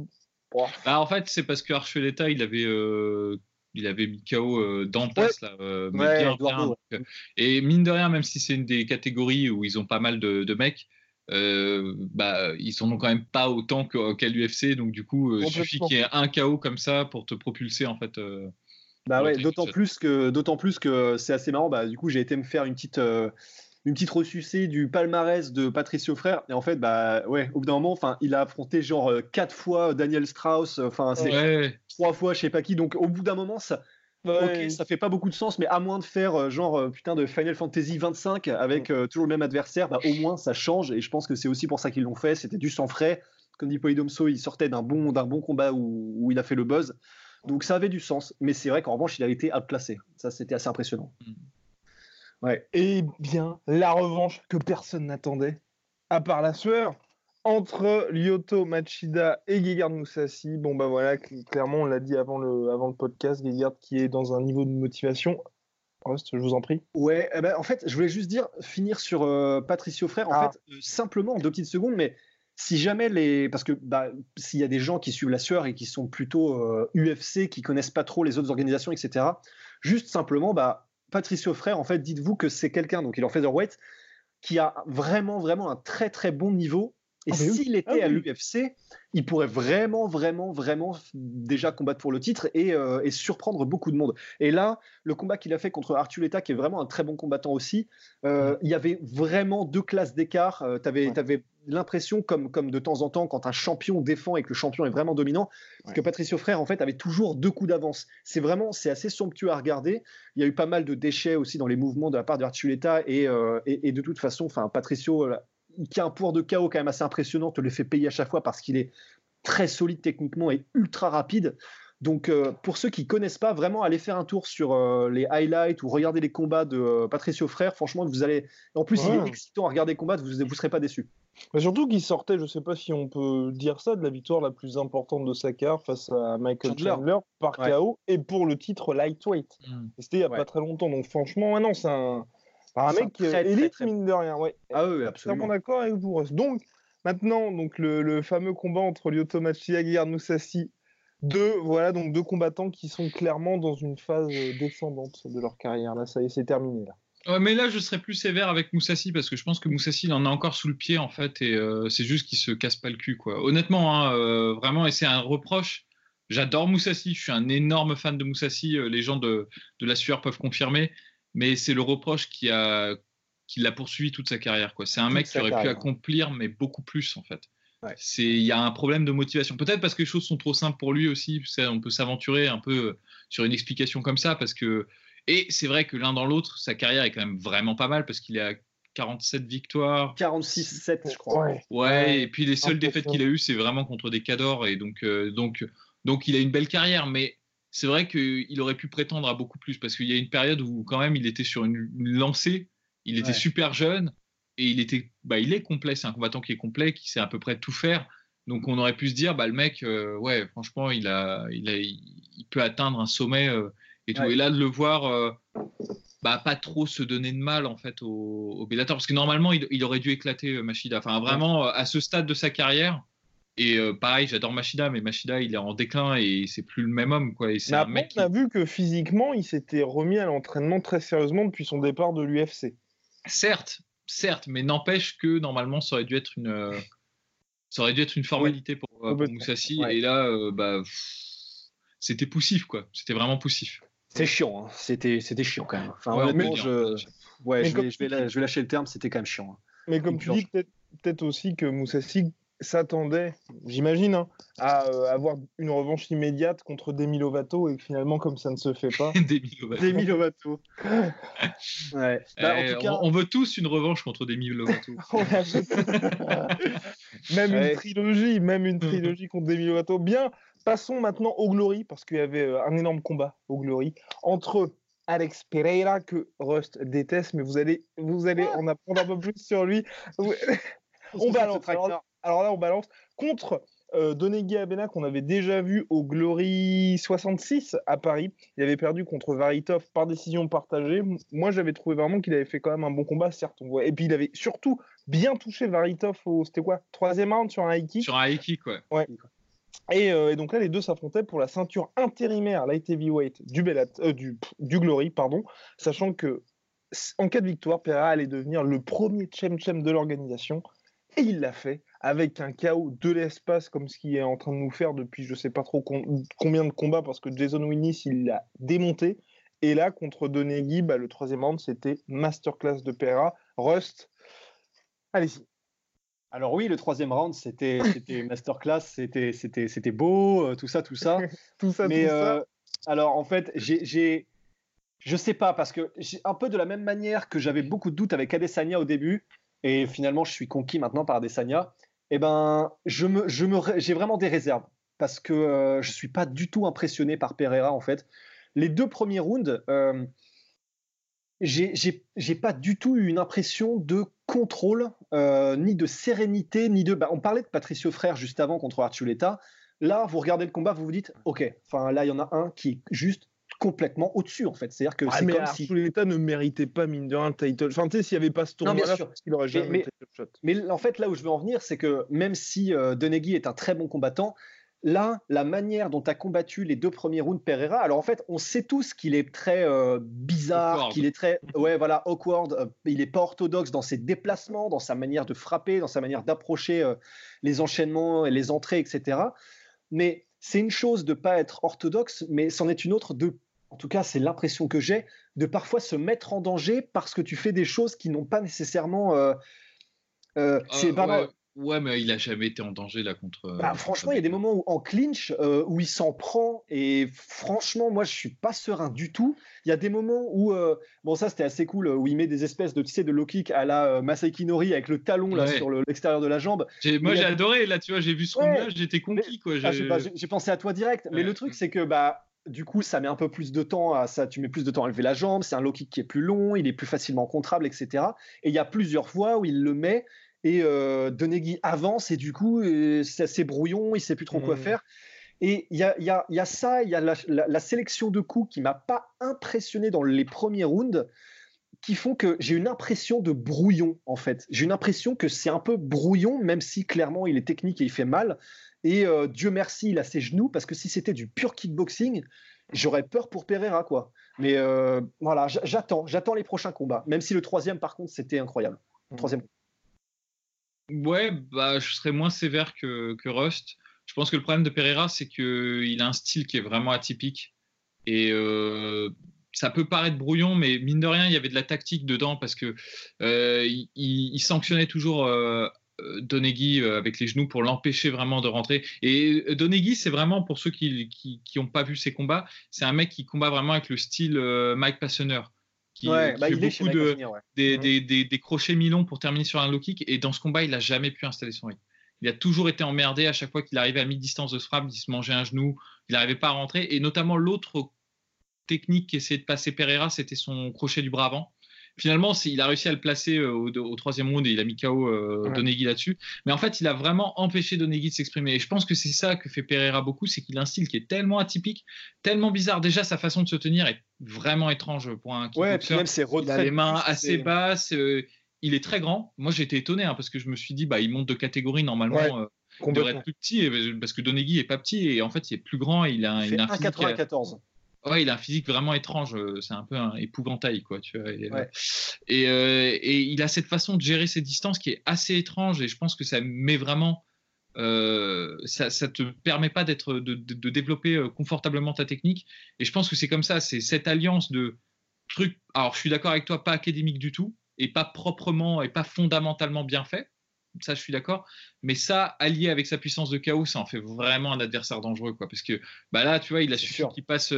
Bah, en fait, c'est parce que Archuleta, il avait, euh, il avait mis KO euh, Dantas, là, euh, bien, bien, Et mine de rien, même si c'est une des catégories où ils ont pas mal de, mecs, bah, ils sont quand même pas autant qu'à l'UFC. Donc, du coup, il suffit qu'il y ait un KO comme ça pour te propulser, en fait. bah ouais, d'autant plus que, d'autant plus que c'est assez marrant. Bah, du coup, j'ai été me faire une petite une petite ressucée du palmarès de Patricio Frère. Et en fait, bah ouais, au bout d'un moment, enfin, il a affronté genre euh, quatre fois Daniel Strauss, enfin, c'est trois fois je sais pas qui. Donc au bout d'un moment, ça. Ok, ça fait pas beaucoup de sens, mais à moins de faire euh, genre euh, putain de Final Fantasy 25 avec toujours le même adversaire, bah, au moins ça change. Et je pense que c'est aussi pour ça qu'ils l'ont fait. C'était du sang frais. Comme dit Polydomso, il sortait d'un bon, d'un bon combat où, où, il a fait le buzz. Donc ça avait du sens. Mais c'est vrai qu'en revanche, il a été outclassé. Ça, c'était assez impressionnant. Mm. Ouais. Et bien, la revanche que personne n'attendait, à part la sueur, entre Lyoto Machida et Gegard Moussassi. Bon, bah voilà, clairement, on l'a dit avant le, avant le podcast, Gegard qui est dans un niveau de motivation. Rust, je vous en prie. Ouais, eh ben, en fait, je voulais juste dire, finir sur euh, Patricio Frère, en ah. fait, euh, simplement, deux petites secondes, mais si jamais les. Parce que bah, s'il y a des gens qui suivent la sueur et qui sont plutôt UFC, euh, qui connaissent pas trop les autres organisations, etc., juste simplement, bah, Patricio Frère, en fait, dites-vous que c'est quelqu'un, donc il est en featherweight, qui a vraiment, vraiment un très, très bon niveau Et Ah, oui. s'il était Ah à l'UFC, il pourrait vraiment, vraiment, vraiment déjà combattre pour le titre et, euh, et surprendre beaucoup de monde. Et là, le combat qu'il a fait contre Artuleta, qui est vraiment un très bon combattant aussi, euh, il y avait vraiment deux classes d'écart. tu avais, Ouais. l'impression, comme, comme de temps en temps, quand un champion défend et que le champion est vraiment dominant, Ouais. que Patricio Frère, en fait, avait toujours deux coups d'avance. C'est vraiment, c'est assez somptueux à regarder. Il y a eu pas mal de déchets aussi dans les mouvements de la part de Artuleta et, euh, et, et de toute façon, enfin, Patricio, euh, qui a un pouvoir de KO quand même assez impressionnant, te le fait payer à chaque fois parce qu'il est très solide techniquement et ultra rapide. Donc, euh, pour ceux qui connaissent pas, vraiment, allez faire un tour sur euh, les highlights ou regarder les combats de euh, Patricio Frère. Franchement, vous allez. En plus, il est excitant à regarder combattre, vous ne serez pas déçus. Mais surtout qu'il sortait, je sais pas si on peut dire ça, de la victoire la plus importante de sa carrière face à Michael Chandler. Chandler, par Ouais. KO et pour le titre lightweight. Mm. Et C'était il y a Ouais. pas très longtemps. Donc franchement, ouais, non, c'est un, un C'est un mec très, euh, très, élite, très- mine de rien. Ouais. Ah oui, absolument. d'accord avec vous, Russ. Donc, maintenant, donc, le, le fameux combat entre Lyoto Machida et Moussassi. Deux, voilà, donc deux combattants qui sont clairement dans une phase euh, descendante de leur carrière. Là, ça y est, c'est terminé. Là. Ouais, mais là, je serais plus sévère avec Moussassi parce que je pense que Moussassi, il en a encore sous le pied en fait, et euh, c'est juste qu'il se casse pas le cul, quoi. Honnêtement, hein, euh, vraiment, et c'est un reproche. J'adore Moussassi, je suis un énorme fan de Moussassi. les gens de, de la sueur peuvent confirmer, mais c'est le reproche qui a qui l'a poursuivi toute sa carrière, quoi. C'est un Toute mec qui aurait pu accomplir, mais beaucoup plus en fait. Ouais. C'est il y a un problème de motivation. Peut-être parce que les choses sont trop simples pour lui aussi. Ça, on peut s'aventurer un peu euh, sur une explication comme ça parce que et c'est vrai que l'un dans l'autre, sa carrière est quand même vraiment pas mal parce qu'il à 47 victoires. 46-7, je crois. Ouais. Ouais, Ouais, et puis les seules défaites qu'il a eues, c'est vraiment contre des cadors et donc euh, donc donc il a une belle carrière, mais c'est vrai qu'il aurait pu prétendre à beaucoup plus parce qu'il y a une période où quand même il était sur une, une lancée, il était super jeune et il était bah il est complet, c'est un combattant qui est complet, qui sait à peu près tout faire. Donc on aurait pu se dire bah le mec euh, ouais franchement il a il a il peut atteindre un sommet euh, et tout Ouais. et là de le voir euh, bah, pas trop se donner de mal en fait au, au Bellator parce que normalement il, il aurait dû éclater Machida. Enfin vraiment à ce stade de sa carrière. Et euh, pareil, j'adore Machida, mais Machida il est en déclin et c'est plus le même homme quoi. Et Mais un après, mec qui... on a vu que physiquement, il s'était remis à l'entraînement très sérieusement depuis son départ de l'UFC. certes, certes, mais n'empêche que normalement ça aurait dû être une euh, ça aurait dû être une formalité pour, euh, pour. Moussassi. Ouais. Et là, euh, bah c'était poussif quoi. C'était vraiment poussif. C'est chiant, hein. c'était, c'était chiant quand même. Enfin, Ouais, honnêtement, je, ouais, je, vais, je, vais, lâcher le terme, c'était quand même chiant. hein. Mais comme Une tu dis, peut-être peut-être aussi que Moussassi s'attendait, j'imagine, hein, à euh, avoir une revanche immédiate contre Demi Lovato et que finalement, comme ça ne se fait pas. *laughs* Demi Lovato. Demi Lovato. *laughs* ouais. Bah, Eh, en tout cas, on, on veut tous une revanche contre Demi Lovato. *laughs* Même Ouais. une trilogie, même une trilogie contre Demi Lovato. Bien, passons maintenant au Glory, parce qu'il y avait euh, un énorme combat au Glory entre Alex Pereira, que Rust déteste, mais vous allez, vous allez en apprendre un peu plus sur lui. On balance. Alors, alors là, on balance contre euh, Donegui Abena qu'on avait déjà vu au Glory 66 à Paris. Il avait perdu contre Varitov par décision partagée. Moi, j'avais trouvé vraiment qu'il avait fait quand même un bon combat, certes. On voit. Et puis, il avait surtout bien touché Varitov au, c'était quoi, troisième round sur un high kick. Sur un high kick, ouais. Et, euh, et donc là, les deux s'affrontaient pour la ceinture intérimaire light heavyweight du, Bellat, euh, du, pff, du Glory, pardon, sachant que en cas de victoire, Pereira allait devenir le premier chem-chem de l'organisation. Et il l'a fait avec un chaos de l'espace comme ce qu'il est en train de nous faire depuis je sais pas trop com- combien de combats parce que Jason Winnis il l'a démonté. Et là, contre Donegui, bah, le troisième round, c'était masterclass de Pereira. Rust, allez-y. Alors oui, le troisième round, c'était, *laughs* masterclass, c'était, beau, euh, tout ça, tout ça. *laughs* Tout ça, Mais tout ça. euh, alors en fait, j'ai, je sais pas parce que un peu de la même manière que j'avais beaucoup de doutes avec Adesanya au début et finalement je suis conquis maintenant par Adesanya. Et ben, je me, me, j'ai vraiment des réserves parce que euh, je suis pas du tout impressionné par Pereira en fait. Les deux premiers rounds, euh, j'ai pas du tout eu une impression de contrôle, euh, ni de sérénité, ni de. bah, on parlait de Patricio Frère juste avant contre Archuleta. Là, vous regardez le combat, vous vous dites, ok, enfin là, il y en a un qui est juste complètement au-dessus en fait. C'est-à-dire que Ouais, c'est comme si. Archuleta ne méritait pas, mine de rien, le title. Enfin, tu sais, s'il n'y avait pas ce tournoi-là, qu'il aurait jamais mais- title shot. Mais en fait, là où je veux en venir, c'est que même si euh, Donegui est un très bon combattant, là, la manière dont a combattu les deux premiers rounds Pereira, alors en fait, on sait tous qu'il est très euh, bizarre, qu'il est très, ouais, voilà, awkward. Euh, il est pas orthodoxe dans ses déplacements, dans sa manière de frapper, dans sa manière d'approcher euh, les enchaînements et les entrées, etc. Mais c'est une chose de pas être orthodoxe, mais c'en est une autre de, en tout cas, c'est l'impression que j'ai, de parfois se mettre en danger parce que tu fais des choses qui n'ont pas nécessairement. c'est pas Ouais, mais il a jamais été en danger là contre. Bah, franchement, il y a des moments où en clinch euh, où il s'en prend et franchement, moi je suis pas serein du tout. Il y a des moments où euh, bon ça c'était assez cool où il met des espèces de tu sais de low kick à la euh, Masaki Nori avec le talon là sur l'extérieur de la jambe. Moi j'ai adoré là, tu vois, j'ai vu ce ouais, j'étais conquis quoi. Ah, j'ai pensé à toi direct, mais le truc c'est que bah du coup, ça met un peu plus de temps à ça. Tu mets plus de temps à lever la jambe. C'est un low kick qui est plus long, il est plus facilement contrable, etc. Et il y a plusieurs fois où il le met et euh, Denegui avance et du coup euh, c'est assez brouillon, il sait plus trop quoi mmh. faire. Et il y a, y, a, y a, ça, il y a la, sélection de coups qui m'a pas impressionné dans les premiers rounds, qui font que j'ai une impression de brouillon en fait. J'ai une impression que c'est un peu brouillon, même si clairement il est technique et il fait mal. Et euh, Dieu merci, il a ses genoux, parce que si c'était du pur kickboxing, j'aurais peur pour Pereira quoi. Mais euh, voilà, j'attends, j'attends les prochains combats. Même si le troisième, par contre, c'était incroyable. Le mmh. troisième. Ouais, bah, je serais moins sévère que, que Rust. Je pense que le problème de Pereira, c'est qu'il a un style qui est vraiment atypique. Et euh, ça peut paraître brouillon, mais mine de rien, il y avait de la tactique dedans parce que euh, il, sanctionnait toujours euh, Donegui avec les genoux pour l'empêcher vraiment de rentrer. Et Donegui, c'est vraiment pour ceux qui n'ont pas vu ses combats, c'est un mec qui combat vraiment avec le style Mike Passener qui, ouais, bah, beaucoup de, des, mhm. des, des, des, crochets mi-longs pour terminer sur un low kick. Et dans ce combat, il n'a jamais pu installer son rythme. Il a toujours été emmerdé à chaque fois qu'il arrivait à mi-distance de ce frappe, il se mangeait un genou, il n'arrivait pas à rentrer. Et notamment, l'autre technique qu'essayait de passer Pereira, c'était son crochet du bras avant finalement, il a réussi à le placer euh, au, troisième round et il a mis KO euh, Donegui là-dessus. Mais en fait, il a vraiment empêché Donegui de s'exprimer. Et je pense que c'est ça que fait Pereira beaucoup, c'est qu'il a un style qui est tellement atypique, tellement bizarre. Déjà, sa façon de se tenir est vraiment étrange pour un Ouais, puis même ses Il a les mains assez basses. Euh, il est très grand. Moi, été étonné hein, parce que je me suis dit, bah, il monte de catégorie normalement. il devrait être plus petit parce que Donegui est pas petit et en fait il est plus grand. Il a, il un 1,94. Ouais, il a un physique vraiment étrange. Euh, c'est un peu un épouvantail, quoi. Tu vois. Et, euh, et, il a cette façon de gérer ses distances qui est assez étrange. Et je pense que ça met vraiment. Euh, ça, ça te permet pas d'être de, de, développer confortablement ta technique. Et je pense que c'est comme ça. C'est cette alliance de trucs. Alors, je suis d'accord avec toi, pas académique du tout, et pas proprement et pas fondamentalement bien fait. Ça, je suis d'accord. Mais ça, allié avec sa puissance de chaos, ça en fait vraiment un adversaire dangereux, quoi. Parce que bah là, tu vois, il a suffi qu'il passe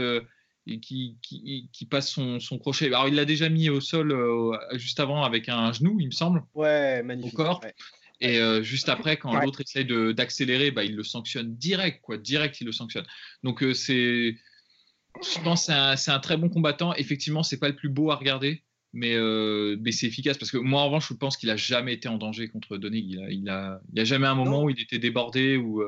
qui, qui, passe son, crochet. Alors, il l'a déjà mis au sol euh, juste avant avec un genou, il me semble. Ouais, magnifique. Au corps. Et euh, juste après, quand l'autre essaye d'accélérer, bah, il le sanctionne direct, quoi. Direct, il le sanctionne. Donc, euh, c'est. Je pense que c'est un, très bon combattant. Effectivement, c'est pas le plus beau à regarder, mais, mais c'est efficace. Parce que moi, en revanche, je pense qu'il a jamais été en danger contre Donig. Il a, il a, il a jamais un moment où il était débordé, où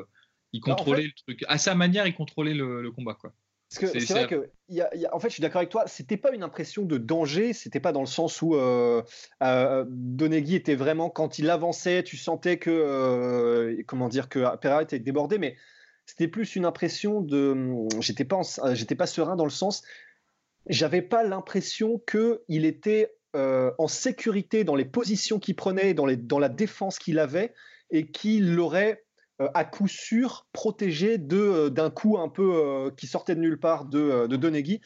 il bah, contrôlait le truc. À sa manière, il contrôlait le, le combat, quoi. Parce que c'est vrai que, y a, en fait, je suis d'accord avec toi, c'était pas une impression de danger, c'était pas dans le sens où euh, euh Donegui était vraiment, quand il avançait, tu sentais que, euh, comment dire, que Pereira était débordé, mais c'était plus une impression de, j'étais pas, j'étais pas serein dans le sens, j'avais pas l'impression que il était euh, en sécurité dans les positions qu'il prenait, dans, la défense qu'il avait, et qu'il l'aurait euh, à coup sûr protégé euh, d'un coup un peu qui sortait de nulle part de, de Donegui.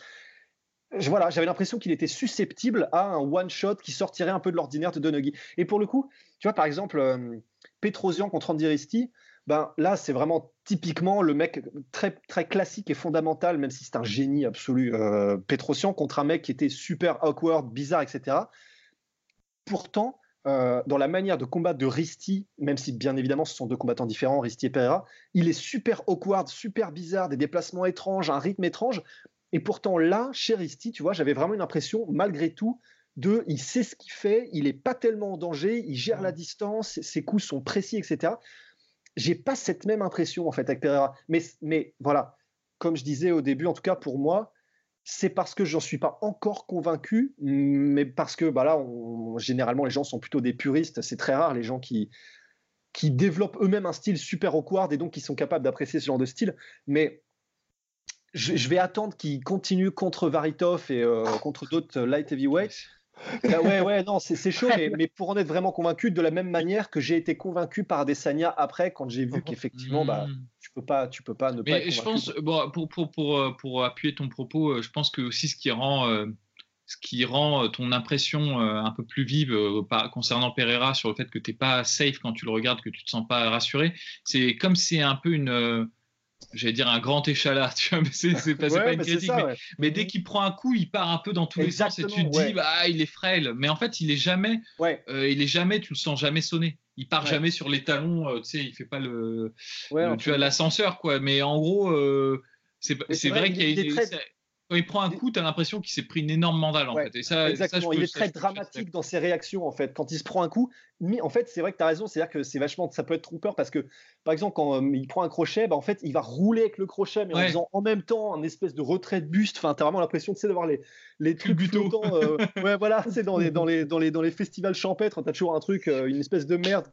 Voilà, j'avais l'impression qu'il était susceptible à un one shot qui sortirait un peu de l'ordinaire de Donegui. Et pour le coup, tu vois par exemple Petrosian contre Andy ben là c'est vraiment typiquement le mec très très classique et fondamental, même si c'est un génie absolu. Petrosian contre un mec qui était super awkward, bizarre, etc. Pourtant, euh, dans la manière de combattre de Risti, même si bien évidemment ce sont deux combattants différents, Risti et Pereira, il est super awkward, super bizarre, des déplacements étranges, un rythme étrange. Et pourtant là, chez Risti, tu vois, j'avais vraiment une impression, malgré tout, de il sait ce qu'il fait, il n'est pas tellement en danger, il gère la distance, ses coups sont précis, etc. J'ai pas cette même impression en fait avec Pereira. Mais, mais voilà, comme je disais au début, en tout cas pour moi, c'est parce que j'en suis pas encore convaincu, mais parce que bah là, généralement, les gens sont plutôt des puristes. C'est très rare les gens qui, qui développent eux-mêmes un style super awkward et donc qui sont capables d'apprécier ce genre de style. Mais je, vais attendre qu'ils continuent contre Varitov et euh, contre d'autres light heavyweights. Bah ouais, ouais, non, c'est chaud, mais, pour en être vraiment convaincu, de la même manière que j'ai été convaincu par Adesanya après, quand j'ai vu *laughs* qu'effectivement, bah, hmm. tu peux pas, tu peux pas ne pas. Mais je pense, bon, pour, pour, pour, euh, pour, appuyer ton propos, euh, je pense que aussi ce qui rend, ce qui rend ton impression un peu plus vive concernant Pereira sur le fait que tu n'es pas safe quand tu le regardes, que tu te sens pas rassuré, c'est comme c'est un peu une j'allais dire un grand échalas, *laughs* tu vois, mais c'est pas, pas, une critique. mais, dès qu'il prend un coup, il part un peu dans tous les sens et tu te dis, bah, il est frêle. Mais en fait, il est jamais, euh, il est jamais, tu le sens jamais sonner. Il part jamais sur les talons, euh, tu sais, il fait pas le, tu as l'ascenseur, quoi. Mais en gros, euh, c'est vrai, qu'il y a quand il prend un coup, tu as l'impression qu'il s'est pris une énorme mandale en fait. Et ça, exactement. il est très dramatique dans ses réactions en fait. Quand il se prend un coup, mais en fait, c'est vrai que tu as raison, c'est-à-dire que c'est vachement, ça peut être trooper parce que, par exemple, quand euh, il prend un crochet, bah, en fait, il va rouler avec le crochet, mais en faisant en même temps un espèce de retrait de buste. Enfin, tu as vraiment l'impression d'avoir les, les trucs flottants. Euh, *laughs* ouais, voilà, c'est dans les, dans, les, dans, les, dans les festivals champêtres, tu as toujours un truc, euh, une espèce de merde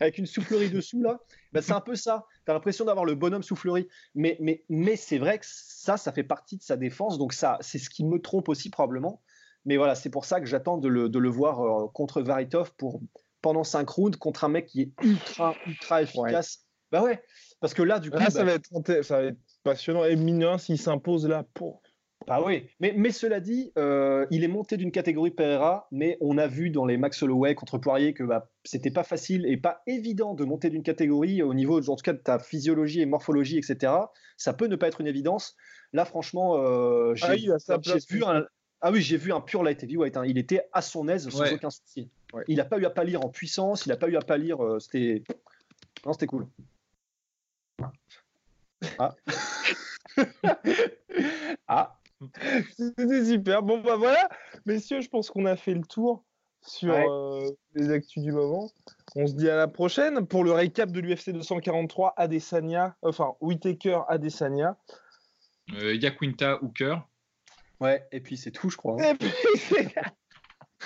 avec une soufflerie dessous là. Bah, c'est un peu ça. Tu as l'impression d'avoir le bonhomme soufflerie. Mais, mais, mais c'est vrai que ça, ça fait partie de sa défense. Donc, ça, c'est ce qui me trompe aussi probablement. Mais voilà, c'est pour ça que j'attends de le, de le voir contre Varitov pour pendant 5 rounds contre un mec qui est ultra, ultra efficace. Bah ouais, parce que là, du coup. ça, bah va être, ça va être passionnant. Et mineur, s'il s'impose là, pour. Bah oui, mais, mais cela dit, euh, il est monté d'une catégorie Pereira, mais on a vu dans les Max Holloway contre Poirier que bah, c'était pas facile et pas évident de monter d'une catégorie au niveau, en tout cas, de ta physiologie et morphologie, etc. Ça peut ne pas être une évidence. Là, franchement, euh, j'ai ah, vu un, ah oui, j'ai vu un pur light heavyweight. Hein. Il était à son aise sans aucun souci. Il n'a pas eu à pâlir en puissance, il n'a pas eu à pâlir. Euh, c'était. Non, c'était cool. Ah. *laughs* ah. C'était super. Bon, bah voilà, messieurs, je pense qu'on a fait le tour sur euh, les actus du moment. On se dit à la prochaine pour le récap de l'UFC 243 Adesanya, enfin Whitaker Adesanya. Euh, Yaquinta Hooker. Ouais, et puis c'est tout, je crois. Hein. Et puis *laughs*